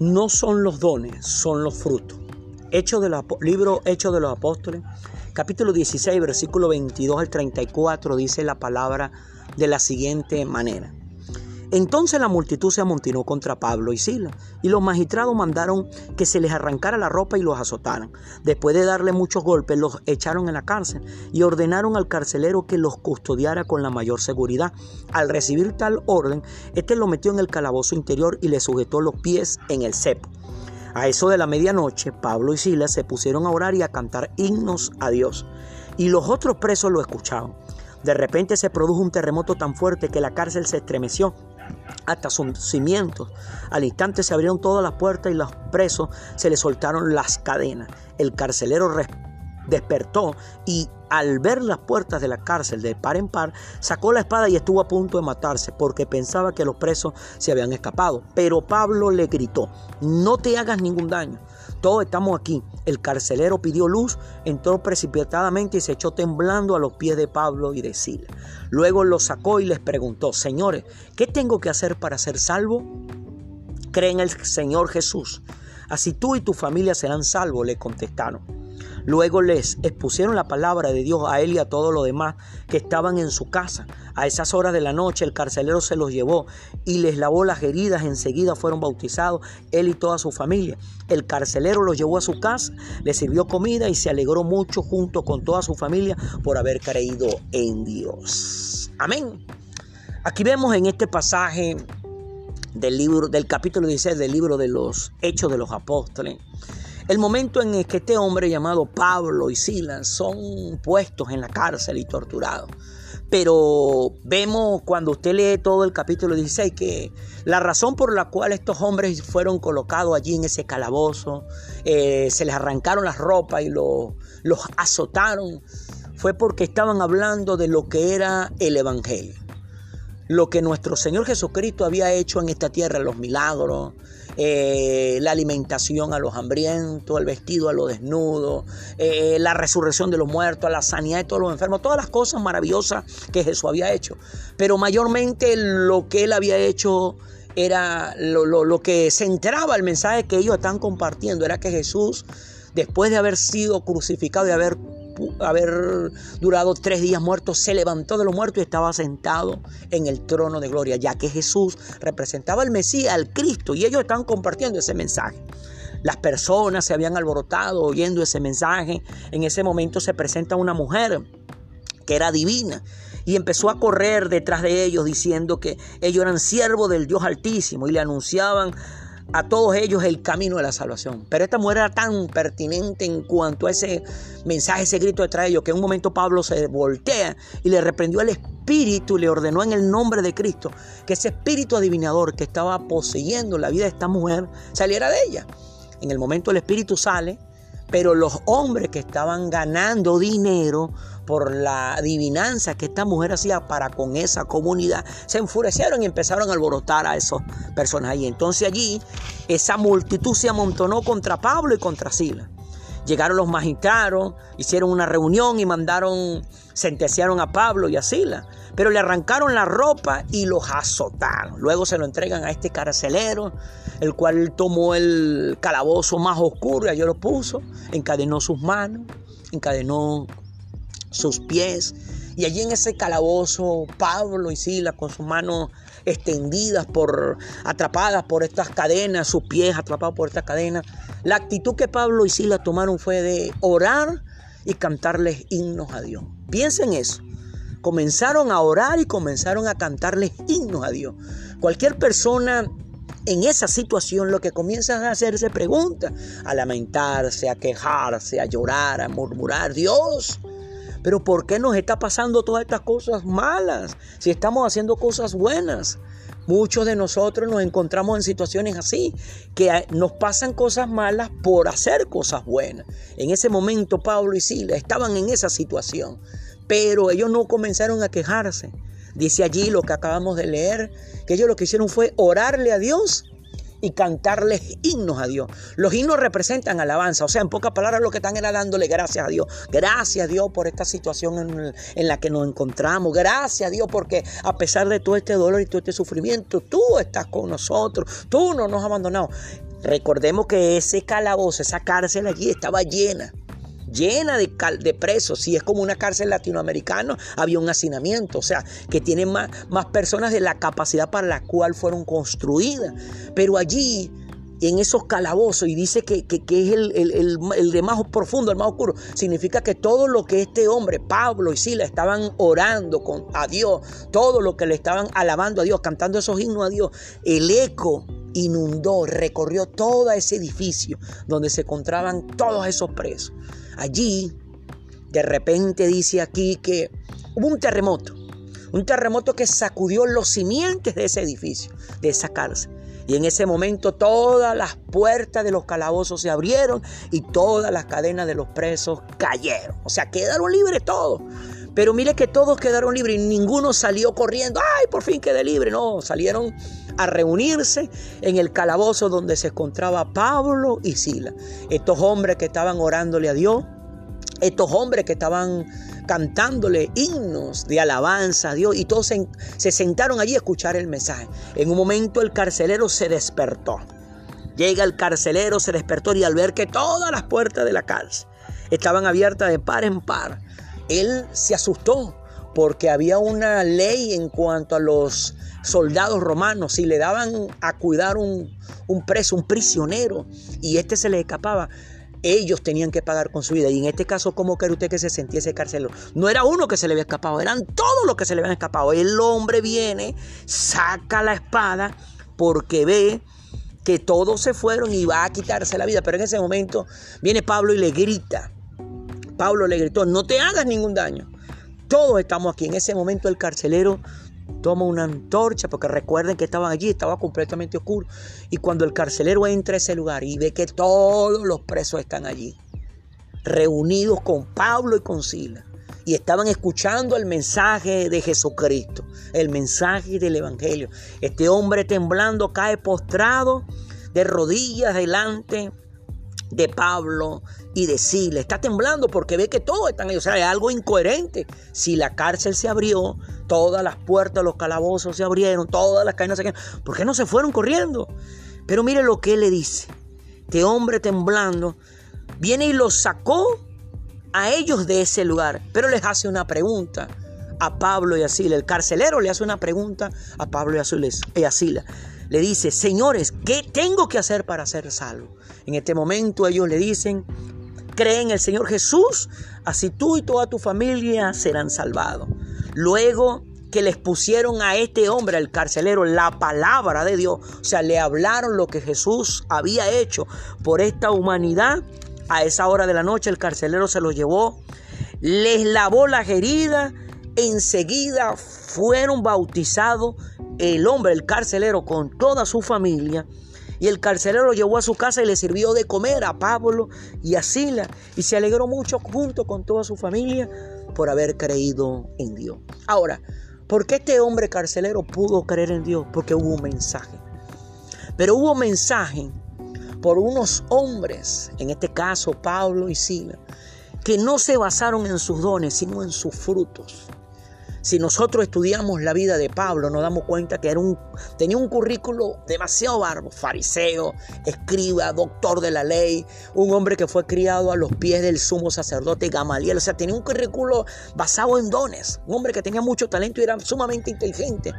No son los dones, son los frutos. Hecho de libro Hechos de los Apóstoles, capítulo 16, versículo 22 al 34, dice la palabra de la siguiente manera. Entonces la multitud se amontinó contra Pablo y Silas, y los magistrados mandaron que se les arrancara la ropa y los azotaran. Después de darle muchos golpes, los echaron en la cárcel y ordenaron al carcelero que los custodiara con la mayor seguridad. Al recibir tal orden, este lo metió en el calabozo interior y le sujetó los pies en el cepo. A eso de la medianoche, Pablo y Silas se pusieron a orar y a cantar himnos a Dios, y los otros presos lo escuchaban. De repente se produjo un terremoto tan fuerte que la cárcel se estremeció hasta sus cimientos. Al instante se abrieron todas las puertas y los presos se les soltaron las cadenas. El carcelero despertó y al ver las puertas de la cárcel de par en par, sacó la espada y estuvo a punto de matarse porque pensaba que los presos se habían escapado. Pero Pablo le gritó, no te hagas ningún daño. Todos estamos aquí. El carcelero pidió luz, entró precipitadamente y se echó temblando a los pies de Pablo y de Sila. Luego los sacó y les preguntó, señores, ¿qué tengo que hacer para ser salvo? Creen en el Señor Jesús. Así tú y tu familia serán salvos, le contestaron. Luego les expusieron la palabra de Dios a él y a todos los demás que estaban en su casa. A esas horas de la noche el carcelero se los llevó y les lavó las heridas. Enseguida fueron bautizados él y toda su familia. El carcelero los llevó a su casa, les sirvió comida y se alegró mucho junto con toda su familia por haber creído en Dios. Amén. Aquí vemos en este pasaje del libro del capítulo 16 del libro de los Hechos de los Apóstoles el momento en el que este hombre llamado Pablo y Silas son puestos en la cárcel y torturados. Pero vemos cuando usted lee todo el capítulo 16 que la razón por la cual estos hombres fueron colocados allí en ese calabozo, eh, se les arrancaron las ropas y los azotaron, fue porque estaban hablando de lo que era el Evangelio. Lo que nuestro Señor Jesucristo había hecho en esta tierra, los milagros, eh, la alimentación a los hambrientos, el vestido a los desnudos, eh, la resurrección de los muertos, la sanidad de todos los enfermos, todas las cosas maravillosas que Jesús había hecho. Pero mayormente lo que él había hecho era lo, lo que centraba el mensaje que ellos están compartiendo, era que Jesús, después de haber sido crucificado y haber haber durado tres días muerto, se levantó de los muertos y estaba sentado en el trono de gloria, ya que Jesús representaba al Mesías, al Cristo, y ellos están compartiendo ese mensaje. Las personas se habían alborotado oyendo ese mensaje. En ese momento se presenta una mujer que era divina y empezó a correr detrás de ellos diciendo que ellos eran siervos del Dios Altísimo y le anunciaban a todos ellos el camino de la salvación. Pero esta mujer era tan pertinente en cuanto a ese mensaje, ese grito detrás de ellos, que en un momento Pablo se voltea y le reprendió al espíritu y le ordenó en el nombre de Cristo que ese espíritu adivinador que estaba poseyendo la vida de esta mujer saliera de ella. En el momento el espíritu sale, pero los hombres que estaban ganando dinero por la adivinanza que esta mujer hacía para con esa comunidad, se enfurecieron y empezaron a alborotar a esos personas Y entonces allí esa multitud se amontonó contra Pablo y contra Silas. Llegaron los magistrados, hicieron una reunión y mandaron, sentenciaron a Pablo y a Silas. Pero le arrancaron la ropa y los azotaron. Luego se lo entregan a este carcelero, el cual tomó el calabozo más oscuro y allí lo puso, encadenó sus manos, encadenó sus pies. Y allí en ese calabozo, Pablo y Silas con sus manos extendidas por atrapadas por estas cadenas, sus pies atrapados por estas cadenas. La actitud que Pablo y Silas tomaron fue de orar y cantarles himnos a Dios. Piensen eso. Comenzaron a orar y comenzaron a cantarles himnos a Dios. Cualquier persona en esa situación lo que comienza a hacerse preguntas, a lamentarse, a quejarse, a llorar, a murmurar, Dios, pero ¿por qué nos está pasando todas estas cosas malas si estamos haciendo cosas buenas? Muchos de nosotros nos encontramos en situaciones así, que nos pasan cosas malas por hacer cosas buenas. En ese momento Pablo y Sila estaban en esa situación, pero ellos no comenzaron a quejarse. Dice allí lo que acabamos de leer, que ellos lo que hicieron fue orarle a Dios y cantarles himnos a Dios. Los himnos representan alabanza, o sea, en pocas palabras lo que están era dándole gracias a Dios. Gracias a Dios por esta situación en, la que nos encontramos. Gracias a Dios porque a pesar de todo este dolor y todo este sufrimiento, tú estás con nosotros, tú no nos has abandonado. Recordemos que ese calabozo, esa cárcel allí estaba llena, llena de, presos. Si es como una cárcel latinoamericana, había un hacinamiento, o sea, que tiene más, personas de la capacidad para la cual fueron construidas. Pero allí en esos calabozos y dice que, es el, el, de más profundo, el más oscuro, significa que todo lo que este hombre, Pablo y Sila, estaban orando con, a Dios, todo lo que le estaban alabando a Dios, cantando esos himnos a Dios, el eco inundó, recorrió todo ese edificio donde se encontraban todos esos presos. Allí, de repente dice aquí que hubo un terremoto, un terremoto que sacudió los simientes de ese edificio, de esa cárcel. Y en ese momento todas las puertas de los calabozos se abrieron y todas las cadenas de los presos cayeron. O sea, quedaron libres todos. Pero mire que todos quedaron libres y ninguno salió corriendo. ¡Ay, por fin quedé libre! No, salieron a reunirse en el calabozo donde se encontraba Pablo y Sila. Estos hombres que estaban orándole a Dios, estos hombres que estaban cantándole himnos de alabanza a Dios y todos se, sentaron allí a escuchar el mensaje. En un momento el carcelero se despertó. Llega el carcelero, se despertó y al ver que todas las puertas de la cárcel estaban abiertas de par en par, él se asustó porque había una ley en cuanto a los soldados romanos. Si le daban a cuidar un, un preso, un prisionero, y este se le escapaba, ellos tenían que pagar con su vida. Y en este caso, ¿cómo cree usted que se sentía ese carcelero? No era uno que se le había escapado, eran todos los que se le habían escapado. El hombre viene, saca la espada porque ve que todos se fueron y va a quitarse la vida. Pero en ese momento viene Pablo y le grita. Pablo le gritó, no te hagas ningún daño. Todos estamos aquí. En ese momento el carcelero toma una antorcha, porque recuerden que estaban allí, estaba completamente oscuro. Y cuando el carcelero entra a ese lugar y ve que todos los presos están allí, reunidos con Pablo y con Sila, y estaban escuchando el mensaje de Jesucristo, el mensaje del Evangelio. Este hombre temblando cae postrado de rodillas delante de Pablo y de Sila. Está temblando porque ve que todos están ahí. O sea, hay algo incoherente. Si la cárcel se abrió, todas las puertas los calabozos se abrieron, todas las cadenas se cayeron. ¿Por qué no se fueron corriendo? Pero mire lo que él le dice. Este hombre temblando viene y los sacó a ellos de ese lugar. Pero les hace una pregunta a Pablo y a. El carcelero le hace una pregunta a Pablo y a le dice, señores, ¿qué tengo que hacer para ser salvo? En este momento ellos le dicen, cree en el Señor Jesús, así tú y toda tu familia serán salvados. Luego que les pusieron a este hombre, al carcelero, la palabra de Dios, o sea, le hablaron lo que Jesús había hecho por esta humanidad, a esa hora de la noche el carcelero se los llevó, les lavó las heridas, enseguida fueron bautizados el hombre, el carcelero, con toda su familia. Y el carcelero lo llevó a su casa y le sirvió de comer a Pablo y a Sila. Y se alegró mucho junto con toda su familia por haber creído en Dios. Ahora, ¿por qué este hombre carcelero pudo creer en Dios? Porque hubo un mensaje. Pero hubo mensaje por unos hombres, en este caso Pablo y Sila, que no se basaron en sus dones, sino en sus frutos. Si nosotros estudiamos la vida de Pablo, nos damos cuenta que era un, tenía un currículo demasiado barbo, fariseo, escriba, doctor de la ley, un hombre que fue criado a los pies del sumo sacerdote Gamaliel, o sea, tenía un currículo basado en dones, un hombre que tenía mucho talento y era sumamente inteligente.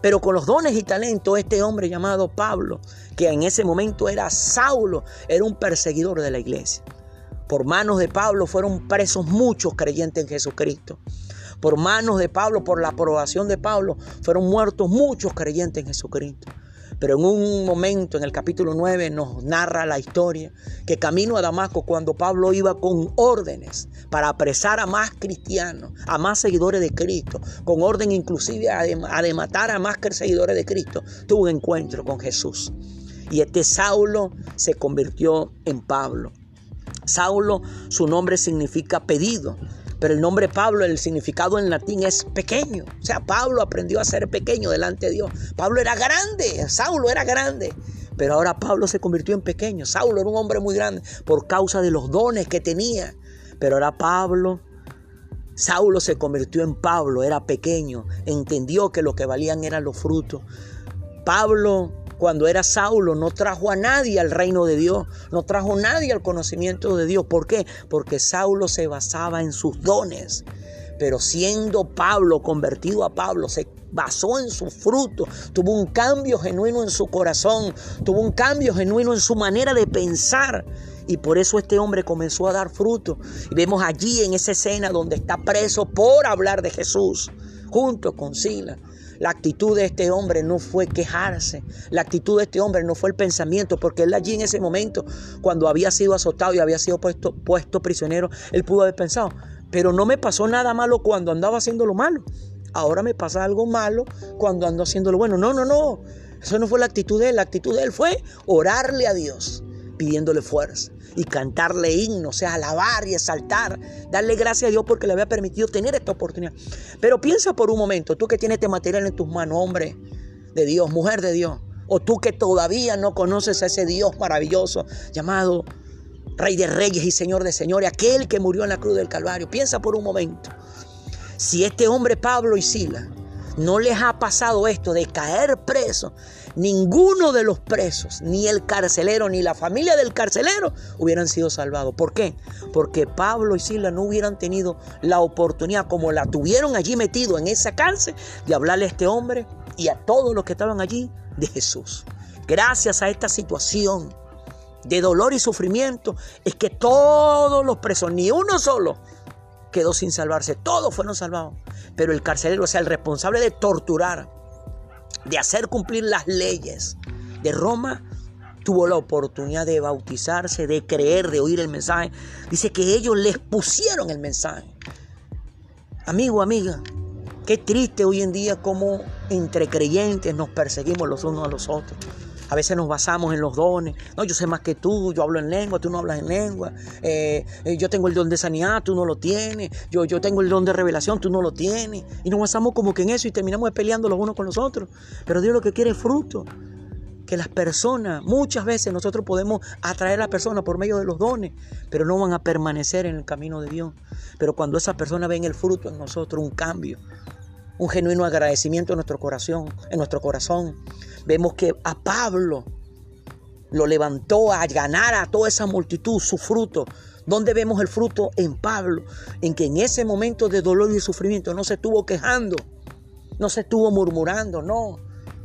Pero con los dones y talento, este hombre llamado Pablo, que en ese momento era Saulo, era un perseguidor de la iglesia. Por manos de Pablo fueron presos muchos creyentes en Jesucristo por manos de Pablo, por la aprobación de Pablo, fueron muertos muchos creyentes en Jesucristo. Pero en un momento, en el capítulo 9, nos narra la historia que camino a Damasco, cuando Pablo iba con órdenes para apresar a más cristianos, a más seguidores de Cristo, con orden inclusive a de, matar a más seguidores de Cristo, tuvo un encuentro con Jesús. Y este Saulo se convirtió en Pablo. Saulo, su nombre significa pedido. Pero el nombre Pablo, el significado en latín es pequeño. O sea, Pablo aprendió a ser pequeño delante de Dios. Pablo era grande, Saulo era grande. Pero ahora Pablo se convirtió en pequeño. Saulo era un hombre muy grande por causa de los dones que tenía. Pero ahora Pablo, Saulo se convirtió en Pablo, era pequeño. Entendió que lo que valían eran los frutos. Pablo cuando era Saulo, no trajo a nadie al reino de Dios, no trajo a nadie al conocimiento de Dios. ¿Por qué? Porque Saulo se basaba en sus dones. Pero siendo Pablo convertido a Pablo, se basó en su fruto, tuvo un cambio genuino en su corazón, tuvo un cambio genuino en su manera de pensar. Y por eso este hombre comenzó a dar fruto. Y vemos allí en esa escena donde está preso por hablar de Jesús, junto con Sila. La actitud de este hombre no fue quejarse. La actitud de este hombre no fue el pensamiento, porque él allí en ese momento, cuando había sido azotado y había sido puesto, puesto prisionero, él pudo haber pensado, pero no me pasó nada malo cuando andaba haciendo lo malo. Ahora me pasa algo malo cuando ando haciendo lo bueno. No, no, no. Eso no fue la actitud de él. La actitud de él fue orarle a Dios, pidiéndole fuerza y cantarle himnos, o sea, alabar y exaltar, darle gracias a Dios porque le había permitido tener esta oportunidad. Pero piensa por un momento, tú que tienes este material en tus manos, hombre de Dios, mujer de Dios, o tú que todavía no conoces a ese Dios maravilloso llamado Rey de Reyes y Señor de Señores, aquel que murió en la cruz del Calvario. Piensa por un momento, si este hombre Pablo y Sila no les ha pasado esto de caer preso, ninguno de los presos, ni el carcelero, ni la familia del carcelero hubieran sido salvados. ¿Por qué? Porque Pablo y Sila no hubieran tenido la oportunidad, como la tuvieron allí metido en esa cárcel, de hablarle a este hombre y a todos los que estaban allí de Jesús. Gracias a esta situación de dolor y sufrimiento es que todos los presos, ni uno solo, quedó sin salvarse. Todos fueron salvados. Pero el carcelero, o sea, el responsable de torturar, de hacer cumplir las leyes de Roma, tuvo la oportunidad de bautizarse, de creer, de oír el mensaje. Dice que ellos les pusieron el mensaje. Amigo, amiga, qué triste hoy en día como entre creyentes nos perseguimos los unos a los otros. A veces nos basamos en los dones. No, yo sé más que tú, yo hablo en lengua, tú no hablas en lengua. Eh, eh, yo tengo el don de sanidad, tú no lo tienes. Yo, yo tengo el don de revelación, tú no lo tienes. Y nos basamos como que en eso y terminamos peleando los unos con los otros. Pero Dios lo que quiere es fruto. Que las personas, muchas veces nosotros podemos atraer a las personas por medio de los dones, pero no van a permanecer en el camino de Dios. Pero cuando esas personas ven el fruto en nosotros, un cambio, un genuino agradecimiento en nuestro corazón, en nuestro corazón. Vemos que a Pablo lo levantó a ganar a toda esa multitud su fruto. ¿Dónde vemos el fruto? En Pablo, en que en ese momento de dolor y sufrimiento no se estuvo quejando, no se estuvo murmurando, no.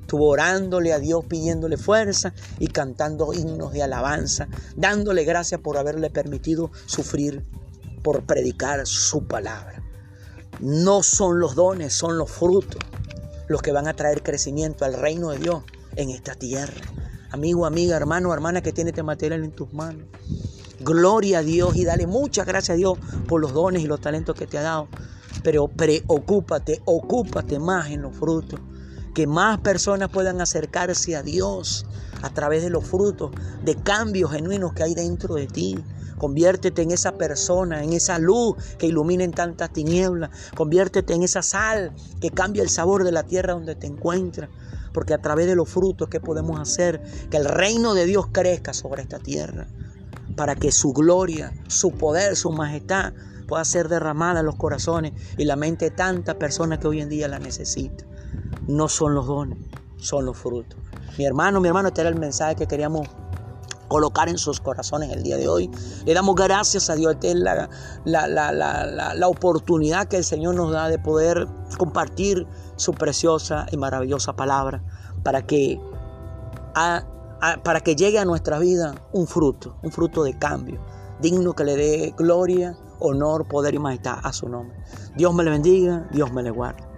Estuvo orándole a Dios, pidiéndole fuerza y cantando himnos de alabanza, dándole gracias por haberle permitido sufrir por predicar su palabra. No son los dones, son los frutos los que van a traer crecimiento al reino de Dios en esta tierra. Amigo, amiga, hermano, hermana que tiene este material en tus manos. Gloria a Dios y dale muchas gracias a Dios por los dones y los talentos que te ha dado. Pero preocúpate, ocúpate más en los frutos. Que más personas puedan acercarse a Dios a través de los frutos, de cambios genuinos que hay dentro de ti. Conviértete en esa persona, en esa luz que ilumina en tantas tinieblas. Conviértete en esa sal que cambia el sabor de la tierra donde te encuentras. Porque a través de los frutos que podemos hacer que el reino de Dios crezca sobre esta tierra. Para que su gloria, su poder, su majestad pueda ser derramada en los corazones y la mente de tantas personas que hoy en día la necesitan. No son los dones, son los frutos. Mi hermano, mi hermano, este era el mensaje que queríamos colocar en sus corazones el día de hoy. Le damos gracias a Dios. de la, la, oportunidad que el Señor nos da de poder compartir su preciosa y maravillosa palabra para que, para que llegue a nuestra vida un fruto, un fruto de cambio, digno que le dé gloria, honor, poder y majestad a su nombre. Dios me le bendiga, Dios me le guarde.